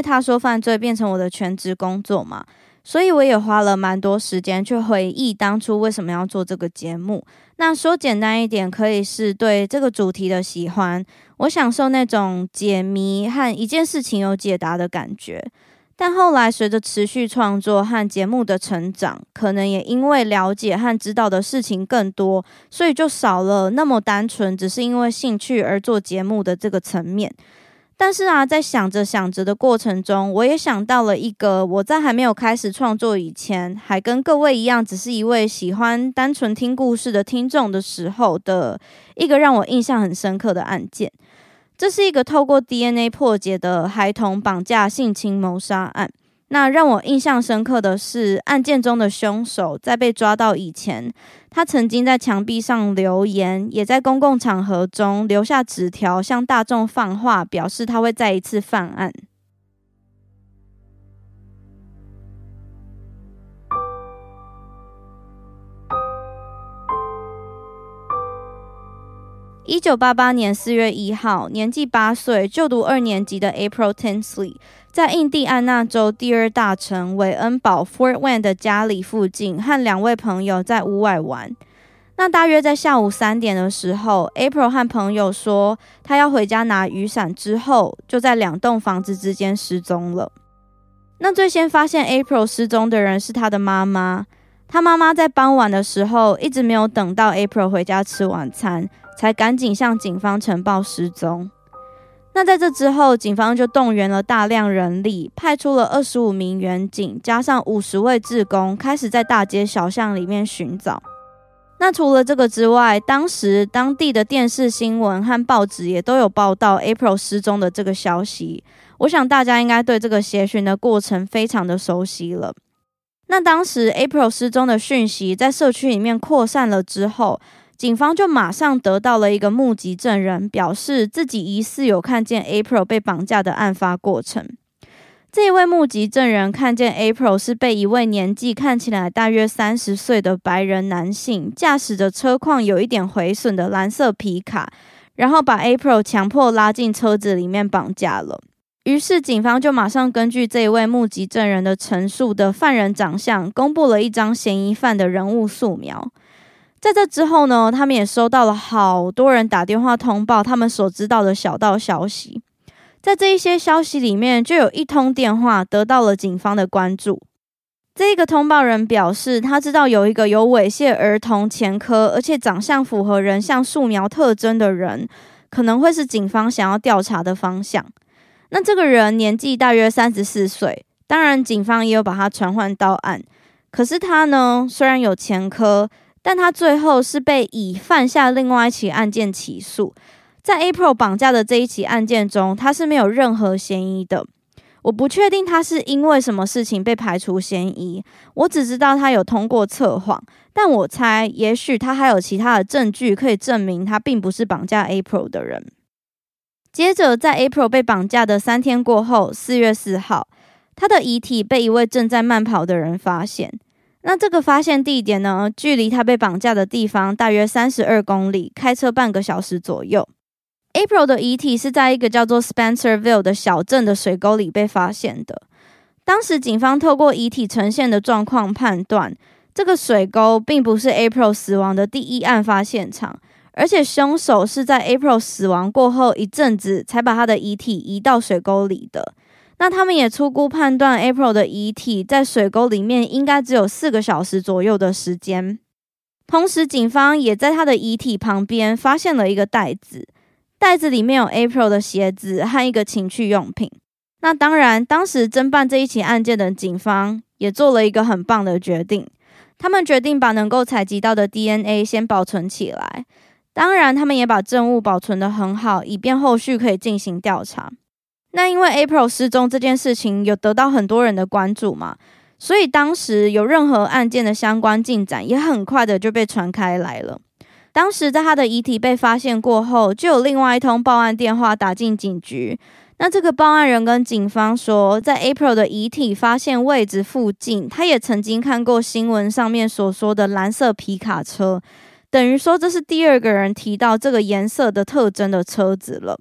他说犯罪变成我的全职工作嘛，所以我也花了蛮多时间去回忆当初为什么要做这个节目。那说简单一点，可以是对这个主题的喜欢，我享受那种解谜和一件事情有解答的感觉。但后来随着持续创作和节目的成长，可能也因为了解和知道的事情更多，所以就少了那么单纯只是因为兴趣而做节目的这个层面。但是啊，在想着想着的过程中，我也想到了一个我在还没有开始创作以前，还跟各位一样，只是一位喜欢单纯听故事的听众的时候的一个让我印象很深刻的案件。这是一个透过 DNA 破解的孩童绑架性侵谋杀案。那让我印象深刻的是，案件中的凶手在被抓到以前，他曾经在墙壁上留言，也在公共场合中留下纸条，向大众放话，表示他会再一次犯案。一九八八年四月一号，年纪八岁、就读二年级的 April Tinsley。在印第安纳州第二大城韦恩堡 （Fort Wayne） 的家里附近，和两位朋友在屋外玩。那大约在下午三点的时候，April 和朋友说他要回家拿雨伞，之后就在两栋房子之间失踪了。那最先发现 April 失踪的人是他的妈妈。他妈妈在傍晚的时候一直没有等到 April 回家吃晚餐，才赶紧向警方呈报失踪。那在这之后，警方就动员了大量人力，派出了二十五名员警，加上五十位志工，开始在大街小巷里面寻找。那除了这个之外，当时当地的电视新闻和报纸也都有报道 April 失踪的这个消息。我想大家应该对这个协寻的过程非常的熟悉了。那当时 April 失踪的讯息在社区里面扩散了之后，警方就马上得到了一个目击证人，表示自己疑似有看见 April 被绑架的案发过程。这一位目击证人看见 April 是被一位年纪看起来大约三十岁的白人男性驾驶着车况有一点毁损的蓝色皮卡，然后把 April 强迫拉进车子里面绑架了。于是警方就马上根据这一位目击证人的陈述的犯人长相，公布了一张嫌疑犯的人物素描。在这之后呢，他们也收到了好多人打电话通报他们所知道的小道消息。在这一些消息里面，就有一通电话得到了警方的关注。这个通报人表示，他知道有一个有猥亵儿童前科，而且长相符合人像素描特征的人，可能会是警方想要调查的方向。那这个人年纪大约三十四岁，当然警方也有把他传唤到案。可是他呢，虽然有前科。但他最后是被以犯下另外一起案件起诉，在 April 绑架的这一起案件中，他是没有任何嫌疑的。我不确定他是因为什么事情被排除嫌疑，我只知道他有通过测谎，但我猜也许他还有其他的证据可以证明他并不是绑架 April 的人。接着，在 April 被绑架的三天过后，四月四号，他的遗体被一位正在慢跑的人发现。那这个发现地点呢，距离他被绑架的地方大约三十二公里，开车半个小时左右。April 的遗体是在一个叫做 Spencerville 的小镇的水沟里被发现的。当时警方透过遗体呈现的状况判断，这个水沟并不是 April 死亡的第一案发现场，而且凶手是在 April 死亡过后一阵子才把他的遗体移到水沟里的。那他们也初步判断 April 的遗体在水沟里面应该只有四个小时左右的时间。同时，警方也在他的遗体旁边发现了一个袋子。袋子里面有 April 的鞋子和一个情趣用品。那当然，当时侦办这一起案件的警方也做了一个很棒的决定，他们决定把能够采集到的 DNA 先保存起来。当然，他们也把证物保存得很好，以便后续可以进行调查。那因为 April 失踪这件事情有得到很多人的关注嘛，所以当时有任何案件的相关进展也很快的就被传开来了。当时在他的遗体被发现过后，就有另外一通报案电话打进警局。那这个报案人跟警方说，在 April 的遗体发现位置附近，他也曾经看过新闻上面所说的蓝色皮卡车，等于说这是第二个人提到这个颜色的特征的车子了。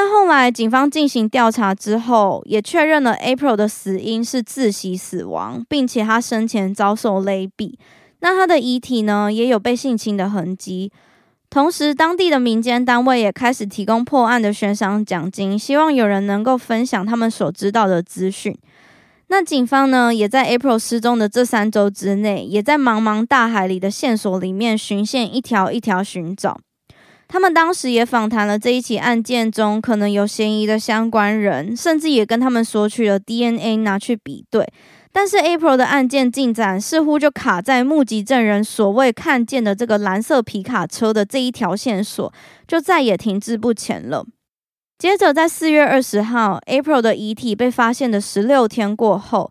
那后来警方进行调查之后，也确认了 April 的死因是窒息死亡，并且他生前遭受勒毙。那他的遗体呢，也有被性侵的痕迹。同时，当地的民间单位也开始提供破案的悬赏奖金，希望有人能够分享他们所知道的资讯。那警方呢，也在 April 失踪的这三周之内，也在茫茫大海里的线索里面循线一条一条寻找。他们当时也访谈了这一起案件中可能有嫌疑的相关人，甚至也跟他们索取了 DNA 拿去比对。但是 April 的案件进展似乎就卡在目击证人所谓看见的这个蓝色皮卡车的这一条线索，就再也停滞不前了。接着，在四月二十号，April 的遗体被发现的十六天过后，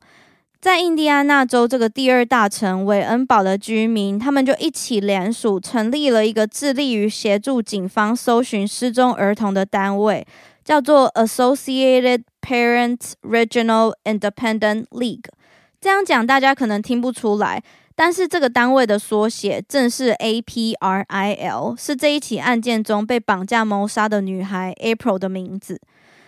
在印第安纳州这个第二大城韦恩堡的居民，他们就一起联署成立了一个致力于协助警方搜寻失踪儿童的单位，叫做 Associated Parents Regional Independent League。这样讲大家可能听不出来，但是这个单位的缩写正是 APRIL，是这一起案件中被绑架谋杀的女孩 April 的名字。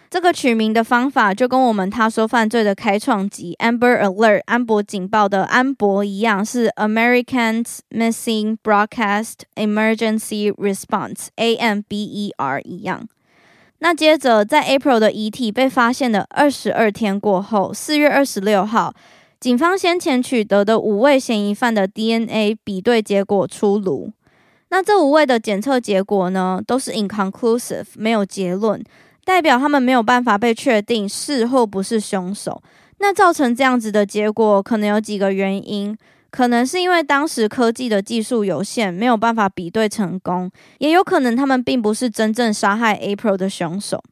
这个取名的方法就跟我们他说犯罪的开创集 Amber Alert 安博警报的安博一样，是 Americans Missing Broadcast Emergency Response AMBER 一样。那接着，在 April 的遗体被发现的二十二天过后，四月二十六号。警方先前取得的五位嫌疑犯的 DNA 比对结果出炉，那这五位的检测结果呢，都是 inconclusive，没有结论，代表他们没有办法被确定是或不是凶手。那造成这样子的结果，可能有几个原因，可能是因为当时科技的技术有限，没有办法比对成功，也有可能他们并不是真正杀害 April 的凶手。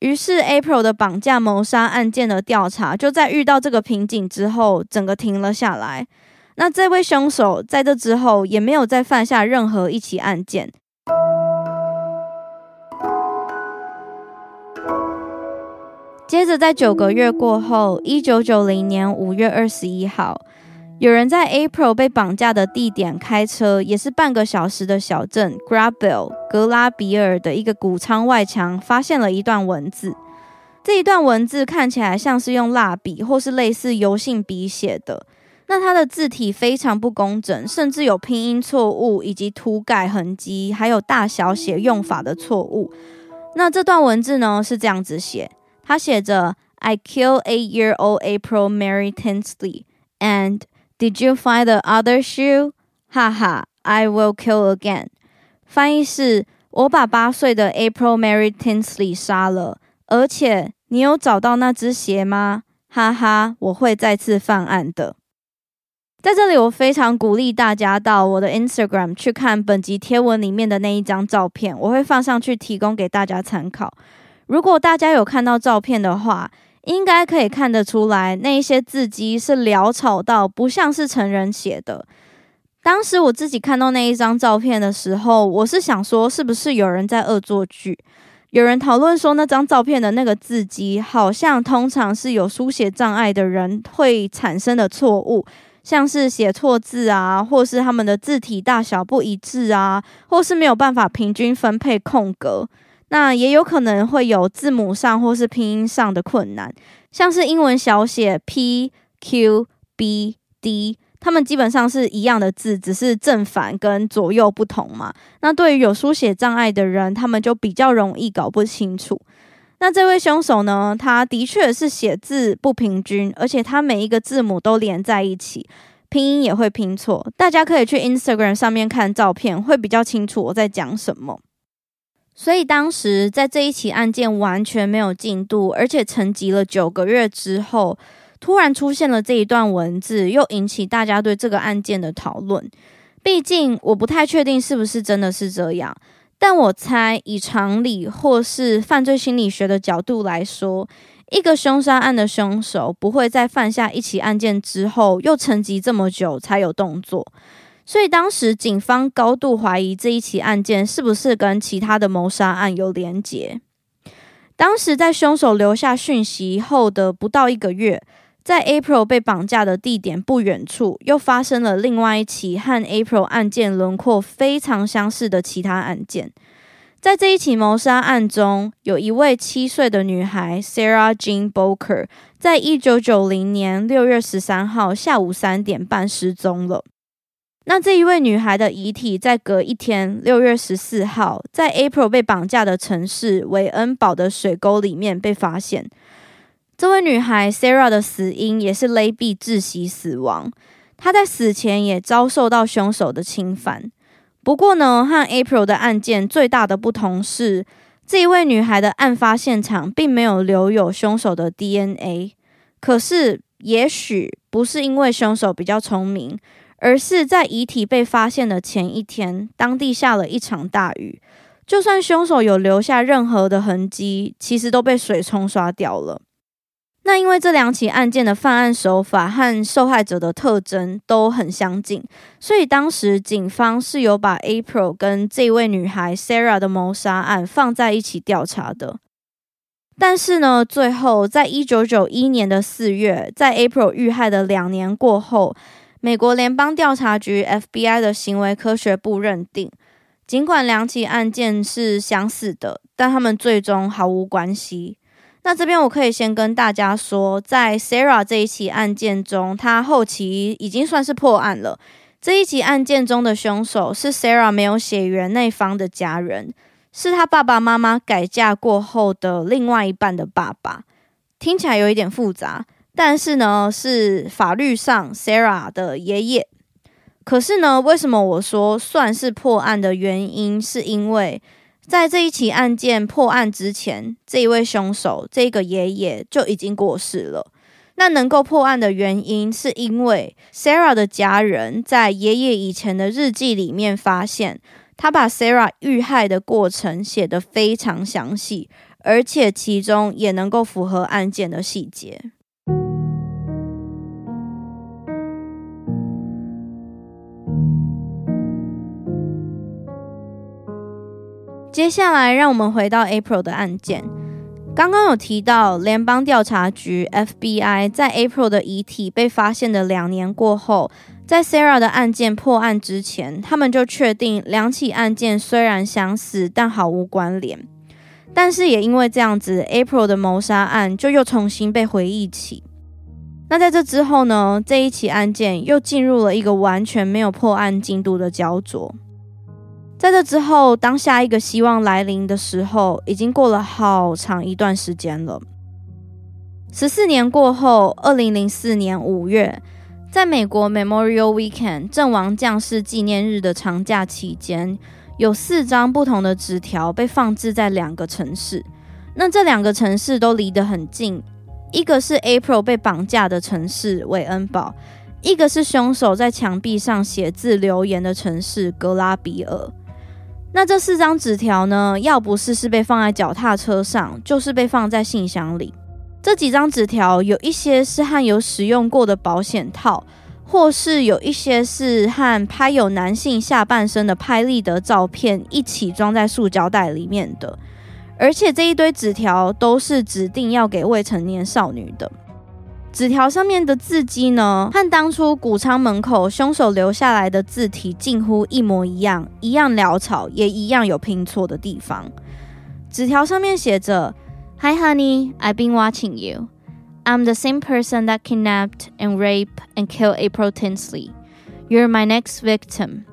于是，April 的绑架谋杀案件的调查就在遇到这个瓶颈之后，整个停了下来。那这位凶手在这之后也没有再犯下任何一起案件。接着，在九个月过后，一九九零年五月二十一号。有人在 April 被绑架的地点开车，也是半个小时的小镇 Grabville 格拉比尔的一个谷仓外墙，发现了一段文字。这一段文字看起来像是用蜡笔或是类似油性笔写的。那它的字体非常不工整，甚至有拼音错误，以及涂改痕迹，还有大小写用法的错误。那这段文字呢是这样子写，他写着 "I kill eight-year-old April Mary Tinsley and Did you find the other shoe? 哈哈，I will kill again。翻译是：我把八岁的 April Mary Tinsley 杀了，而且你有找到那只鞋吗？哈哈，我会再次犯案的。在这里，我非常鼓励大家到我的 Instagram 去看本集贴文里面的那一张照片，我会放上去提供给大家参考。如果大家有看到照片的话，应该可以看得出来，那一些字迹是潦草到不像是成人写的。当时我自己看到那一张照片的时候，我是想说，是不是有人在恶作剧？有人讨论说，那张照片的那个字迹，好像通常是有书写障碍的人会产生的错误，像是写错字啊，或是他们的字体大小不一致啊，或是没有办法平均分配空格。那也有可能会有字母上或是拼音上的困难，像是英文小写 P Q B D，它们基本上是一样的字，只是正反跟左右不同嘛。那对于有书写障碍的人，他们就比较容易搞不清楚。那这位凶手呢，他的确是写字不平均，而且他每一个字母都连在一起，拼音也会拼错。大家可以去 Instagram 上面看照片，会比较清楚我在讲什么。所以当时在这一起案件完全没有进度，而且沉寂了九个月之后，突然出现了这一段文字，又引起大家对这个案件的讨论。毕竟我不太确定是不是真的是这样，但我猜以常理或是犯罪心理学的角度来说，一个凶杀案的凶手不会在犯下一起案件之后又沉寂这么久才有动作。所以当时警方高度怀疑这一起案件是不是跟其他的谋杀案有连结。当时在凶手留下讯息后的不到一个月，在 April 被绑架的地点不远处，又发生了另外一起和 April 案件轮廓非常相似的其他案件。在这一起谋杀案中，有一位七岁的女孩 Sarah Jean Boker，在一九九零年六月十三号下午三点半失踪了。那这一位女孩的遗体在隔一天，六月十四号，在 April 被绑架的城市韦恩堡的水沟里面被发现。这位女孩 Sarah 的死因也是勒毙窒息死亡。她在死前也遭受到凶手的侵犯。不过呢，和 April 的案件最大的不同是，这一位女孩的案发现场并没有留有凶手的 DNA。可是，也许不是因为凶手比较聪明。而是在遗体被发现的前一天，当地下了一场大雨，就算凶手有留下任何的痕迹，其实都被水冲刷掉了。那因为这两起案件的犯案手法和受害者的特征都很相近，所以当时警方是有把 April 跟这位女孩 Sarah 的谋杀案放在一起调查的。但是呢，最后在一九九一年的四月，在 April 遇害的两年过后。美国联邦调查局 （FBI） 的行为科学部认定，尽管两起案件是相似的，但他们最终毫无关系。那这边我可以先跟大家说，在 Sarah 这一起案件中，他后期已经算是破案了。这一起案件中的凶手是 Sarah 没有血缘那方的家人，是他爸爸妈妈改嫁过后的另外一半的爸爸。听起来有一点复杂。但是呢，是法律上 Sarah 的爷爷。可是呢，为什么我说算是破案的原因，是因为在这一起案件破案之前，这一位凶手这个爷爷就已经过世了。那能够破案的原因，是因为 Sarah 的家人在爷爷以前的日记里面发现，他把 Sarah 遇害的过程写得非常详细，而且其中也能够符合案件的细节。接下来，让我们回到 April 的案件。刚刚有提到，联邦调查局 FBI 在 April 的遗体被发现的两年过后，在 Sarah 的案件破案之前，他们就确定两起案件虽然相似，但毫无关联。但是也因为这样子，April 的谋杀案就又重新被回忆起。那在这之后呢，这一起案件又进入了一个完全没有破案进度的焦灼。在这之后，当下一个希望来临的时候，已经过了好长一段时间了。十四年过后，二零零四年五月，在美国 Memorial Weekend 阵亡将士纪念日的长假期间，有四张不同的纸条被放置在两个城市。那这两个城市都离得很近，一个是 April 被绑架的城市韦恩堡，一个是凶手在墙壁上写字留言的城市格拉比尔。那这四张纸条呢？要不是是被放在脚踏车上，就是被放在信箱里。这几张纸条有一些是和有使用过的保险套，或是有一些是和拍有男性下半身的拍立得照片一起装在塑胶袋里面的。而且这一堆纸条都是指定要给未成年少女的。纸条上面的字迹呢，和当初谷仓门口凶手留下来的字体近乎一模一样，一样潦草，也一样有拼错的地方。纸条上面写着：“Hi, honey, I've been watching you. I'm the same person that kidnapped and raped and killed April Tinsley. You're my next victim.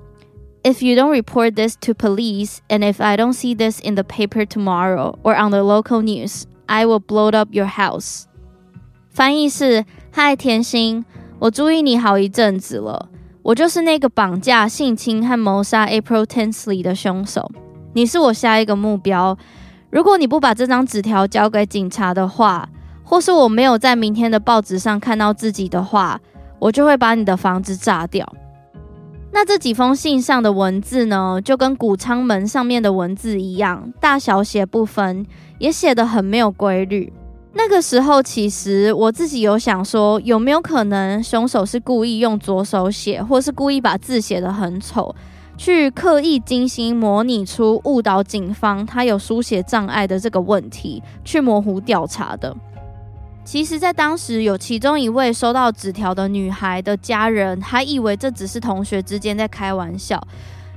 If you don't report this to police, and if I don't see this in the paper tomorrow or on the local news, I will blow up your house.” 翻译是：嗨，甜心，我注意你好一阵子了。我就是那个绑架、性侵和谋杀 April Tinsley 的凶手。你是我下一个目标。如果你不把这张纸条交给警察的话，或是我没有在明天的报纸上看到自己的话，我就会把你的房子炸掉。那这几封信上的文字呢，就跟谷仓门上面的文字一样，大小写不分，也写得很没有规律。那个时候，其实我自己有想说，有没有可能凶手是故意用左手写，或是故意把字写得很丑，去刻意精心模拟出误导警方他有书写障碍的这个问题，去模糊调查的。其实，在当时有其中一位收到纸条的女孩的家人，还以为这只是同学之间在开玩笑，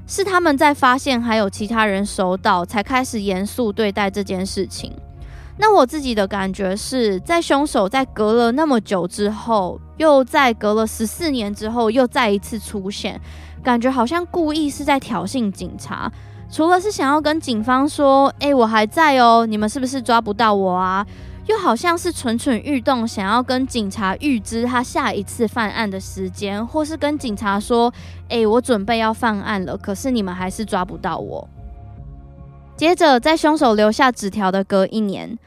是他们在发现还有其他人收到，才开始严肃对待这件事情。那我自己的感觉是在凶手在隔了那么久之后，又在隔了十四年之后又再一次出现，感觉好像故意是在挑衅警察。除了是想要跟警方说：“诶，我还在哦，你们是不是抓不到我啊？”又好像是蠢蠢欲动，想要跟警察预知他下一次犯案的时间，或是跟警察说：“诶，我准备要犯案了，可是你们还是抓不到我。”接着，在凶手留下纸条的隔一年。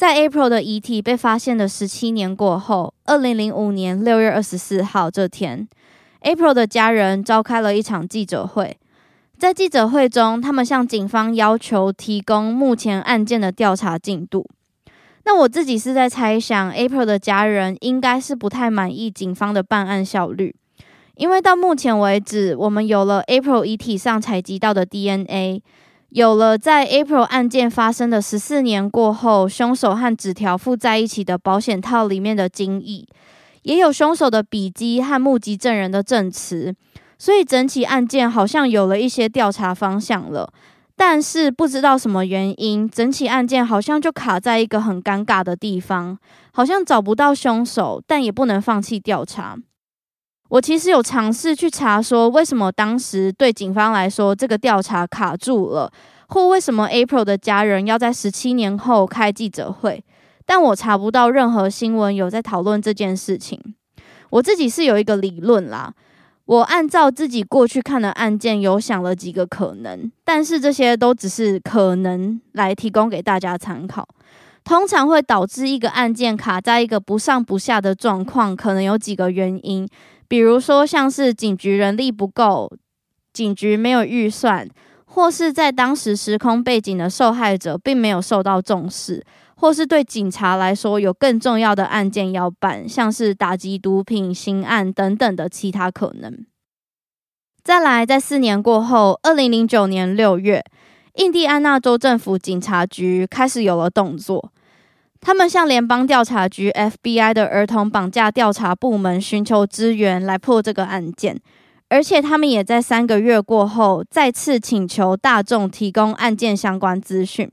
在 April 的遗体被发现的十七年过后，二零零五年六月二十四号这天，April 的家人召开了一场记者会。在记者会中，他们向警方要求提供目前案件的调查进度。那我自己是在猜想，April 的家人应该是不太满意警方的办案效率，因为到目前为止，我们有了 April 遗体上采集到的 DNA。有了在 April 案件发生的十四年过后，凶手和纸条附在一起的保险套里面的精液，也有凶手的笔迹和目击证人的证词，所以整起案件好像有了一些调查方向了。但是不知道什么原因，整起案件好像就卡在一个很尴尬的地方，好像找不到凶手，但也不能放弃调查。我其实有尝试去查，说为什么当时对警方来说这个调查卡住了，或为什么 April 的家人要在十七年后开记者会，但我查不到任何新闻有在讨论这件事情。我自己是有一个理论啦，我按照自己过去看的案件，有想了几个可能，但是这些都只是可能来提供给大家参考。通常会导致一个案件卡在一个不上不下的状况，可能有几个原因。比如说，像是警局人力不够，警局没有预算，或是在当时时空背景的受害者并没有受到重视，或是对警察来说有更重要的案件要办，像是打击毒品、刑案等等的其他可能。再来，在四年过后，二零零九年六月，印第安纳州政府警察局开始有了动作。他们向联邦调查局 （FBI） 的儿童绑架调查部门寻求支援，来破这个案件。而且，他们也在三个月过后再次请求大众提供案件相关资讯。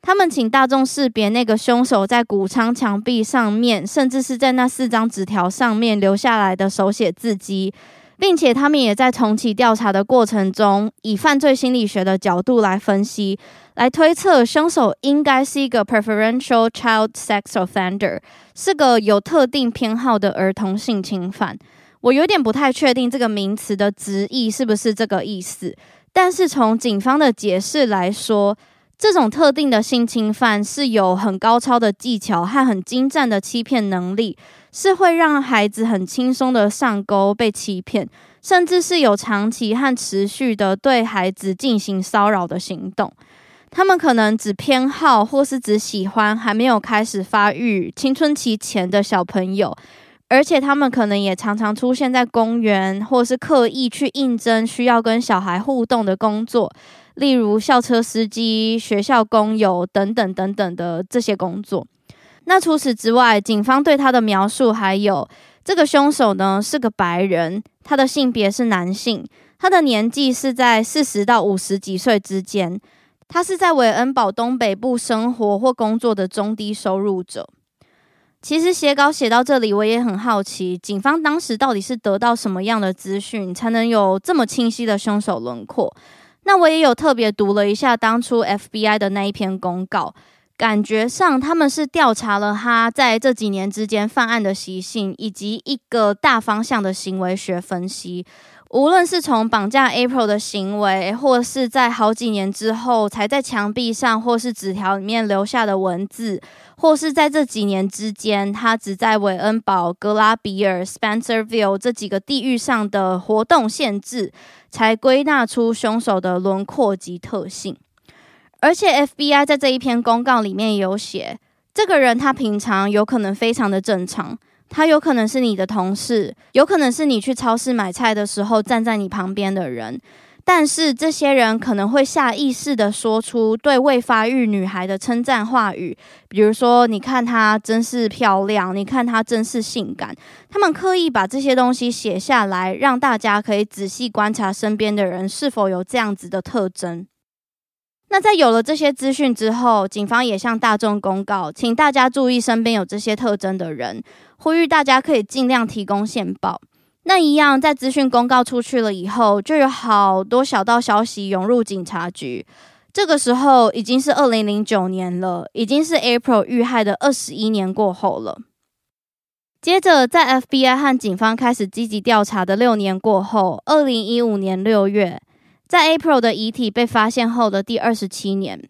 他们请大众识别那个凶手在谷仓墙壁上面，甚至是在那四张纸条上面留下来的手写字迹，并且他们也在重启调查的过程中，以犯罪心理学的角度来分析。来推测，凶手应该是一个 preferential child sex offender，是个有特定偏好的儿童性侵犯。我有点不太确定这个名词的直译是不是这个意思，但是从警方的解释来说，这种特定的性侵犯是有很高超的技巧和很精湛的欺骗能力，是会让孩子很轻松的上钩被欺骗，甚至是有长期和持续的对孩子进行骚扰的行动。他们可能只偏好或是只喜欢还没有开始发育青春期前的小朋友，而且他们可能也常常出现在公园，或是刻意去应征需要跟小孩互动的工作，例如校车司机、学校工友等等等等的这些工作。那除此之外，警方对他的描述还有，这个凶手呢是个白人，他的性别是男性，他的年纪是在四十到五十几岁之间。他是在韦恩堡东北部生活或工作的中低收入者。其实写稿写到这里，我也很好奇，警方当时到底是得到什么样的资讯，才能有这么清晰的凶手轮廓？那我也有特别读了一下当初 FBI 的那一篇公告，感觉上他们是调查了他在这几年之间犯案的习性，以及一个大方向的行为学分析。无论是从绑架 April 的行为，或是在好几年之后才在墙壁上或是纸条里面留下的文字，或是在这几年之间，他只在韦恩堡、格拉比尔、Spencerville 这几个地域上的活动限制，才归纳出凶手的轮廓及特性。而且 FBI 在这一篇公告里面有写，这个人他平常有可能非常的正常。他有可能是你的同事，有可能是你去超市买菜的时候站在你旁边的人，但是这些人可能会下意识地说出对未发育女孩的称赞话语，比如说“你看她真是漂亮”，“你看她真是性感”。他们刻意把这些东西写下来，让大家可以仔细观察身边的人是否有这样子的特征。那在有了这些资讯之后，警方也向大众公告，请大家注意身边有这些特征的人，呼吁大家可以尽量提供线报。那一样，在资讯公告出去了以后，就有好多小道消息涌入警察局。这个时候已经是二零零九年了，已经是 April 遇害的二十一年过后了。接着，在 FBI 和警方开始积极调查的六年过后，二零一五年六月。在 April 的遗体被发现后的第二十七年，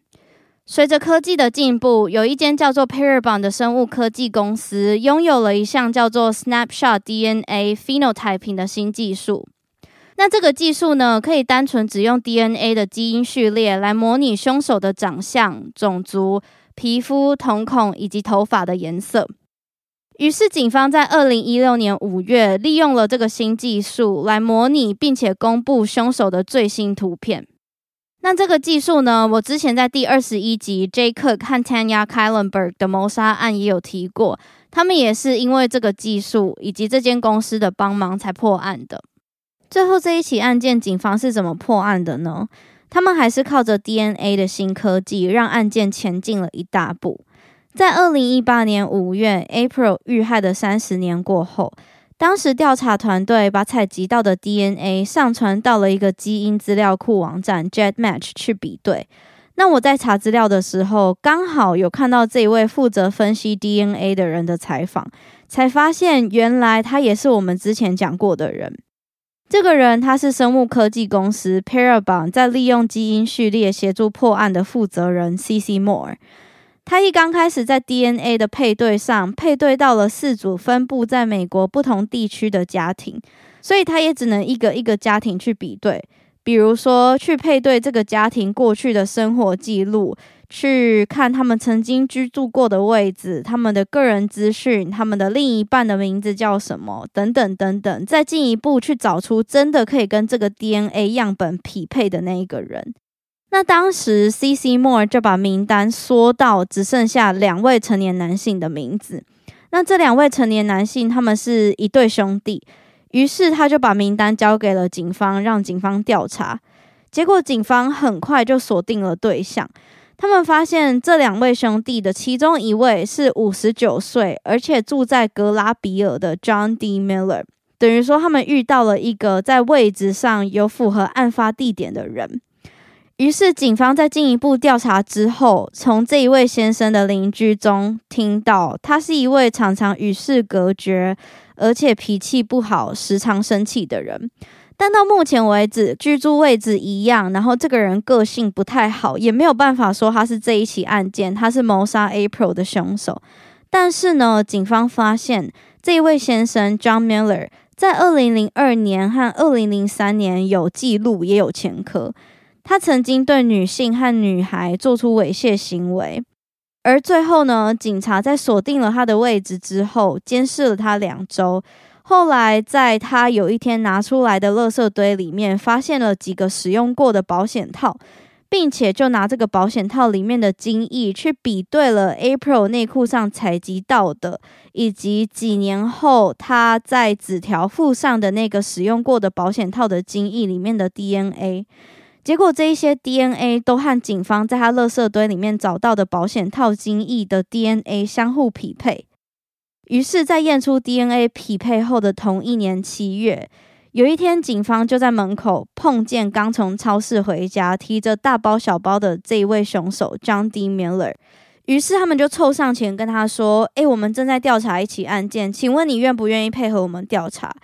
随着科技的进步，有一间叫做 Parabon 的生物科技公司拥有了一项叫做 Snapshot DNA Phenotyping 的新技术。那这个技术呢，可以单纯只用 DNA 的基因序列来模拟凶手的长相、种族、皮肤、瞳孔以及头发的颜色。于是，警方在二零一六年五月利用了这个新技术来模拟并且公布凶手的最新图片。那这个技术呢，我之前在第二十一集 Jay Cook 和 Tanya Kylenberg 的谋杀案也有提过，他们也是因为这个技术以及这间公司的帮忙才破案的。最后这一起案件，警方是怎么破案的呢？他们还是靠着 DNA 的新科技，让案件前进了一大步。在二零一八年五月，April 遇害的三十年过后，当时调查团队把采集到的 DNA 上传到了一个基因资料库网站 GEDmatch 去比对。那我在查资料的时候，刚好有看到这一位负责分析 DNA 的人的采访，才发现原来他也是我们之前讲过的人。这个人他是生物科技公司 Parabon 在利用基因序列协助破案的负责人 C. C. Moore。他一刚开始在 DNA 的配对上配对到了四组分布在美国不同地区的家庭，所以他也只能一个一个家庭去比对，比如说去配对这个家庭过去的生活记录，去看他们曾经居住过的位置、他们的个人资讯、他们的另一半的名字叫什么等等等等，再进一步去找出真的可以跟这个 DNA 样本匹配的那一个人。那当时，C. C. Moore 就把名单缩到只剩下两位成年男性的名字。那这两位成年男性，他们是一对兄弟。于是他就把名单交给了警方，让警方调查。结果警方很快就锁定了对象。他们发现这两位兄弟的其中一位是五十九岁，而且住在格拉比尔的 John D. Miller。等于说，他们遇到了一个在位置上有符合案发地点的人。于是，警方在进一步调查之后，从这一位先生的邻居中听到，他是一位常常与世隔绝，而且脾气不好、时常生气的人。但到目前为止，居住位置一样，然后这个人个性不太好，也没有办法说他是这一起案件，他是谋杀 April 的凶手。但是呢，警方发现这一位先生 John Miller 在二零零二年和二零零三年有记录，也有前科。他曾经对女性和女孩做出猥亵行为。而最后呢，警察在锁定了他的位置之后，监视了他两周。后来，在他有一天拿出来的垃圾堆里面，发现了几个使用过的保险套，并且就拿这个保险套里面的精液去比对了 April 内裤上采集到的，以及几年后他在纸条附上的那个使用过的保险套的精液里面的 DNA。结果这一些 DNA 都和警方在他垃圾堆里面找到的保险套精液的 DNA 相互匹配。于是，在验出 DNA 匹配后的同一年七月，有一天，警方就在门口碰见刚从超市回家、提着大包小包的这一位凶手 John D. Miller。于是，他们就凑上前跟他说：“诶，我们正在调查一起案件，请问你愿不愿意配合我们调查？”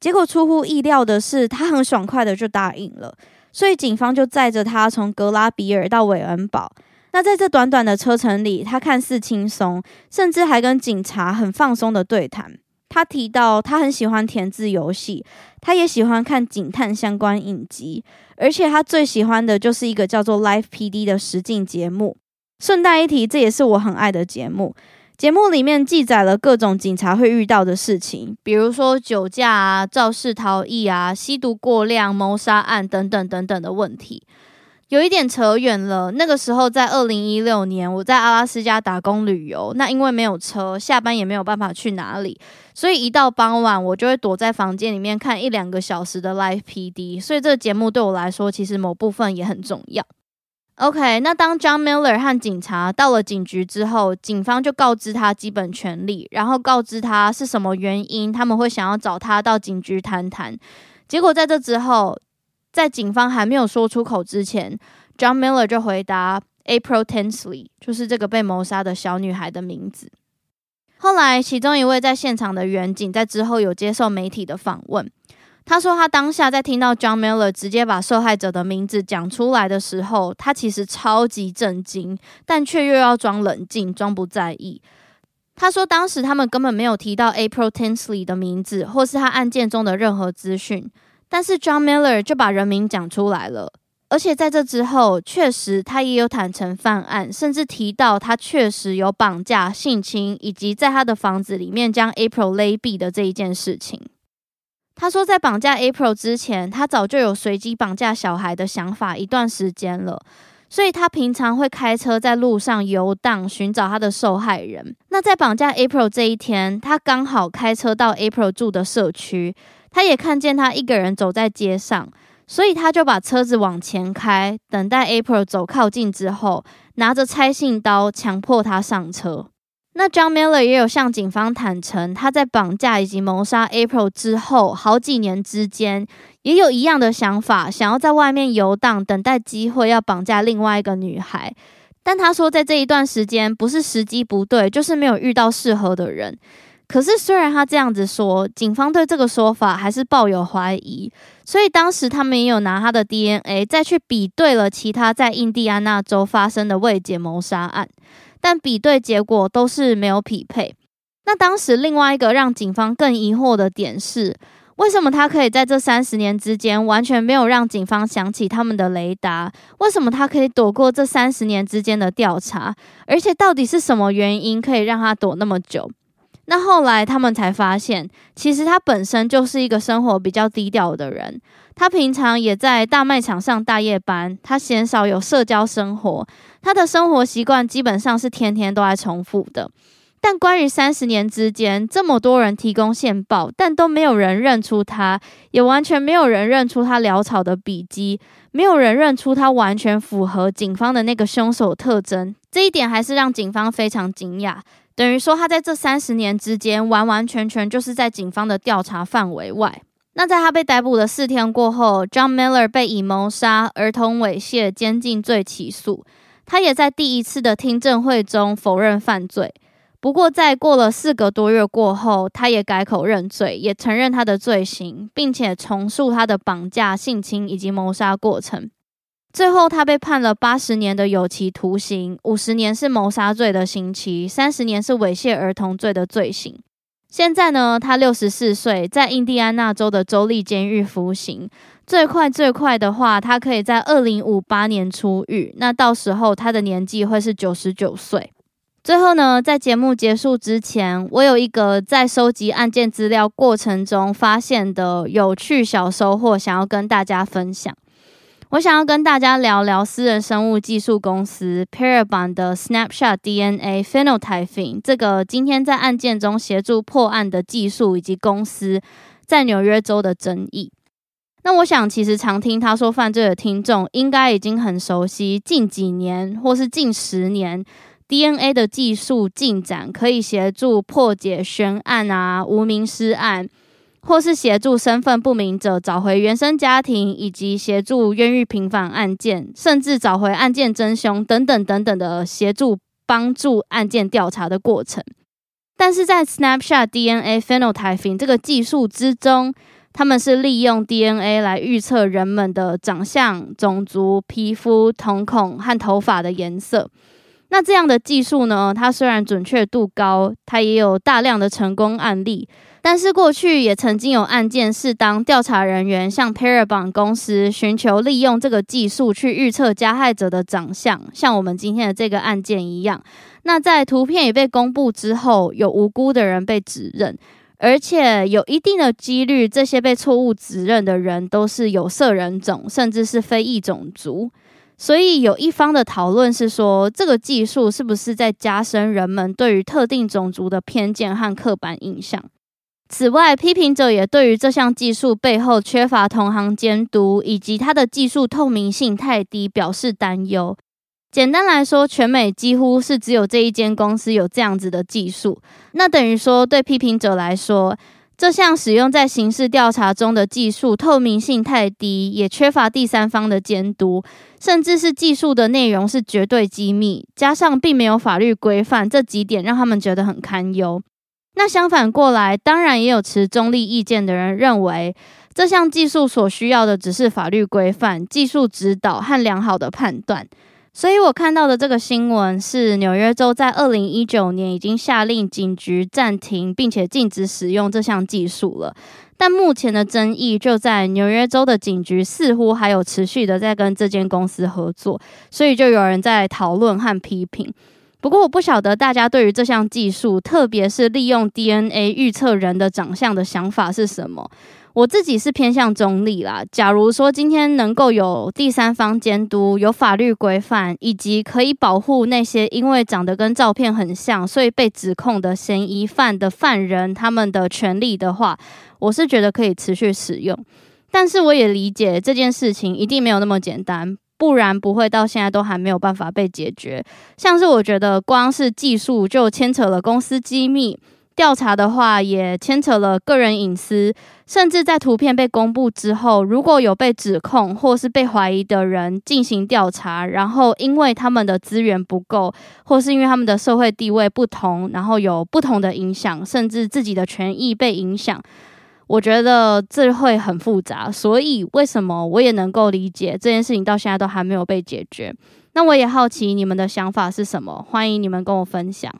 结果出乎意料的是，他很爽快的就答应了。所以警方就载着他从格拉比尔到韦恩堡。那在这短短的车程里，他看似轻松，甚至还跟警察很放松的对谈。他提到他很喜欢填字游戏，他也喜欢看警探相关影集，而且他最喜欢的就是一个叫做《Life PD》的实境节目。顺带一提，这也是我很爱的节目。节目里面记载了各种警察会遇到的事情，比如说酒驾啊、肇事逃逸啊、吸毒过量、谋杀案等等等等的问题。有一点扯远了。那个时候在二零一六年，我在阿拉斯加打工旅游，那因为没有车，下班也没有办法去哪里，所以一到傍晚，我就会躲在房间里面看一两个小时的 Live PD。所以这个节目对我来说，其实某部分也很重要。OK，那当 John Miller 和警察到了警局之后，警方就告知他基本权利，然后告知他是什么原因他们会想要找他到警局谈谈。结果在这之后，在警方还没有说出口之前，John Miller 就回答 April Tinsley，就是这个被谋杀的小女孩的名字。后来，其中一位在现场的员警在之后有接受媒体的访问。他说，他当下在听到 John Miller 直接把受害者的名字讲出来的时候，他其实超级震惊，但却又要装冷静，装不在意。他说，当时他们根本没有提到 April Tinsley 的名字，或是他案件中的任何资讯，但是 John Miller 就把人名讲出来了，而且在这之后，确实他也有坦诚犯案，甚至提到他确实有绑架、性侵，以及在他的房子里面将 April 勒毙的这一件事情。他说，在绑架 April 之前，他早就有随机绑架小孩的想法一段时间了，所以他平常会开车在路上游荡，寻找他的受害人。那在绑架 April 这一天，他刚好开车到 April 住的社区，他也看见他一个人走在街上，所以他就把车子往前开，等待 April 走靠近之后，拿着拆信刀强迫他上车。那 John Miller 也有向警方坦诚，他在绑架以及谋杀 April 之后好几年之间，也有一样的想法，想要在外面游荡，等待机会要绑架另外一个女孩。但他说，在这一段时间，不是时机不对，就是没有遇到适合的人。可是，虽然他这样子说，警方对这个说法还是抱有怀疑，所以当时他们也有拿他的 DNA 再去比对了其他在印第安纳州发生的未解谋杀案。但比对结果都是没有匹配。那当时另外一个让警方更疑惑的点是，为什么他可以在这三十年之间完全没有让警方想起他们的雷达？为什么他可以躲过这三十年之间的调查？而且到底是什么原因可以让他躲那么久？那后来他们才发现，其实他本身就是一个生活比较低调的人。他平常也在大卖场上大夜班，他鲜少有社交生活，他的生活习惯基本上是天天都在重复的。但关于三十年之间这么多人提供线报，但都没有人认出他，也完全没有人认出他潦草的笔迹，没有人认出他完全符合警方的那个凶手特征，这一点还是让警方非常惊讶。等于说他在这三十年之间完完全全就是在警方的调查范围外。那在他被逮捕的四天过后，John Miller 被以谋杀、儿童猥亵、监禁罪起诉。他也在第一次的听证会中否认犯罪。不过，在过了四个多月过后，他也改口认罪，也承认他的罪行，并且重述他的绑架、性侵以及谋杀过程。最后，他被判了八十年的有期徒刑，五十年是谋杀罪的刑期，三十年是猥亵儿童罪的罪行。现在呢，他六十四岁，在印第安纳州的州立监狱服刑。最快最快的话，他可以在二零五八年出狱。那到时候他的年纪会是九十九岁。最后呢，在节目结束之前，我有一个在收集案件资料过程中发现的有趣小收获，想要跟大家分享。我想要跟大家聊聊私人生物技术公司 Parabon 的 Snapshot DNA Phenotyping 这个今天在案件中协助破案的技术以及公司在纽约州的争议。那我想，其实常听他说犯罪的听众，应该已经很熟悉近几年或是近十年 DNA 的技术进展，可以协助破解悬案啊、无名尸案，或是协助身份不明者找回原生家庭，以及协助冤狱平反案件，甚至找回案件真凶等等等等的协助帮助案件调查的过程。但是在 Snapshot DNA Phenotyping 这个技术之中，他们是利用 DNA 来预测人们的长相、种族、皮肤、瞳孔和头发的颜色。那这样的技术呢？它虽然准确度高，它也有大量的成功案例。但是过去也曾经有案件是当调查人员向 Parabon 公司寻求利用这个技术去预测加害者的长相，像我们今天的这个案件一样。那在图片也被公布之后，有无辜的人被指认。而且有一定的几率，这些被错误指认的人都是有色人种，甚至是非裔种族。所以有一方的讨论是说，这个技术是不是在加深人们对于特定种族的偏见和刻板印象？此外，批评者也对于这项技术背后缺乏同行监督，以及它的技术透明性太低，表示担忧。简单来说，全美几乎是只有这一间公司有这样子的技术。那等于说，对批评者来说，这项使用在刑事调查中的技术透明性太低，也缺乏第三方的监督，甚至是技术的内容是绝对机密，加上并没有法律规范，这几点让他们觉得很堪忧。那相反过来，当然也有持中立意见的人认为，这项技术所需要的只是法律规范、技术指导和良好的判断。所以我看到的这个新闻是，纽约州在二零一九年已经下令警局暂停并且禁止使用这项技术了。但目前的争议就在纽约州的警局似乎还有持续的在跟这间公司合作，所以就有人在讨论和批评。不过我不晓得大家对于这项技术，特别是利用 DNA 预测人的长相的想法是什么？我自己是偏向中立啦。假如说今天能够有第三方监督、有法律规范，以及可以保护那些因为长得跟照片很像，所以被指控的嫌疑犯的犯人他们的权利的话，我是觉得可以持续使用。但是我也理解这件事情一定没有那么简单，不然不会到现在都还没有办法被解决。像是我觉得光是技术就牵扯了公司机密。调查的话，也牵扯了个人隐私，甚至在图片被公布之后，如果有被指控或是被怀疑的人进行调查，然后因为他们的资源不够，或是因为他们的社会地位不同，然后有不同的影响，甚至自己的权益被影响，我觉得这会很复杂。所以，为什么我也能够理解这件事情到现在都还没有被解决？那我也好奇你们的想法是什么，欢迎你们跟我分享。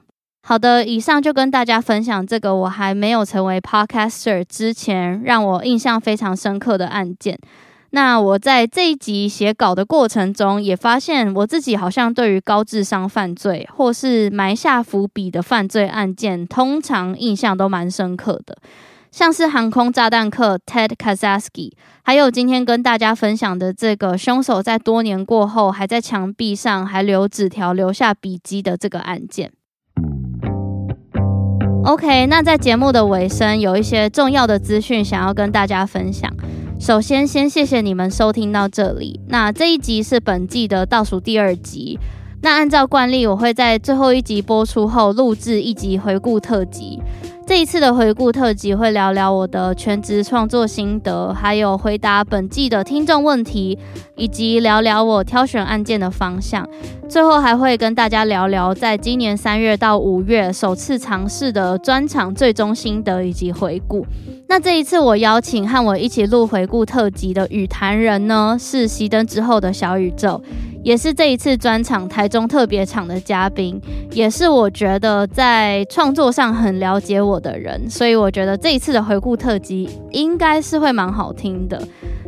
好的，以上就跟大家分享这个我还没有成为 podcaster 之前，让我印象非常深刻的案件。那我在这一集写稿的过程中，也发现我自己好像对于高智商犯罪或是埋下伏笔的犯罪案件，通常印象都蛮深刻的，像是航空炸弹客 Ted Kaczynski，还有今天跟大家分享的这个凶手在多年过后还在墙壁上还留纸条、留下笔迹的这个案件。OK，那在节目的尾声，有一些重要的资讯想要跟大家分享。首先，先谢谢你们收听到这里。那这一集是本季的倒数第二集。那按照惯例，我会在最后一集播出后录制一集回顾特辑。这一次的回顾特辑会聊聊我的全职创作心得，还有回答本季的听众问题，以及聊聊我挑选案件的方向。最后还会跟大家聊聊在今年三月到五月首次尝试的专场最终心得以及回顾。那这一次我邀请和我一起录回顾特辑的雨坛人呢，是熄灯之后的小宇宙。也是这一次专场台中特别场的嘉宾，也是我觉得在创作上很了解我的人，所以我觉得这一次的回顾特辑应该是会蛮好听的。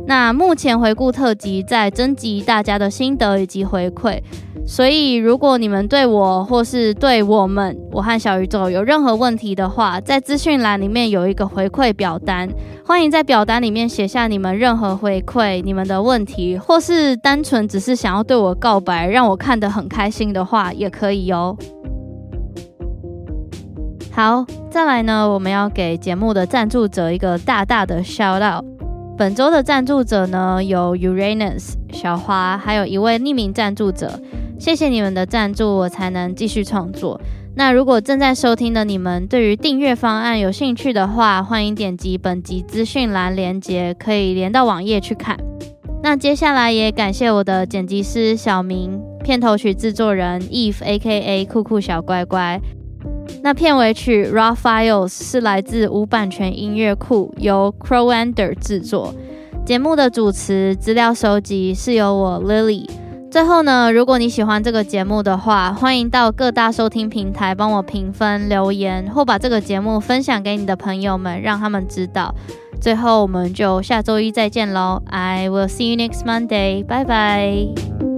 那目前回顾特辑在征集大家的心得以及回馈，所以如果你们对我或是对我们我和小宇宙有任何问题的话，在资讯栏里面有一个回馈表单，欢迎在表单里面写下你们任何回馈、你们的问题，或是单纯只是想要对我告白，让我看得很开心的话，也可以哟。好，再来呢，我们要给节目的赞助者一个大大的 shout out。本周的赞助者呢，有 Uranus、小花，还有一位匿名赞助者。谢谢你们的赞助，我才能继续创作。那如果正在收听的你们对于订阅方案有兴趣的话，欢迎点击本集资讯栏连接，可以连到网页去看。那接下来也感谢我的剪辑师小明，片头曲制作人 Eve（A.K.A. 酷酷小乖乖）。那片尾曲《Raw Files》是来自无版权音乐库，由 Crowander 制作。节目的主持、资料收集是由我 Lily。最后呢，如果你喜欢这个节目的话，欢迎到各大收听平台帮我评分、留言，或把这个节目分享给你的朋友们，让他们知道。最后，我们就下周一再见喽！I will see you next Monday，拜拜。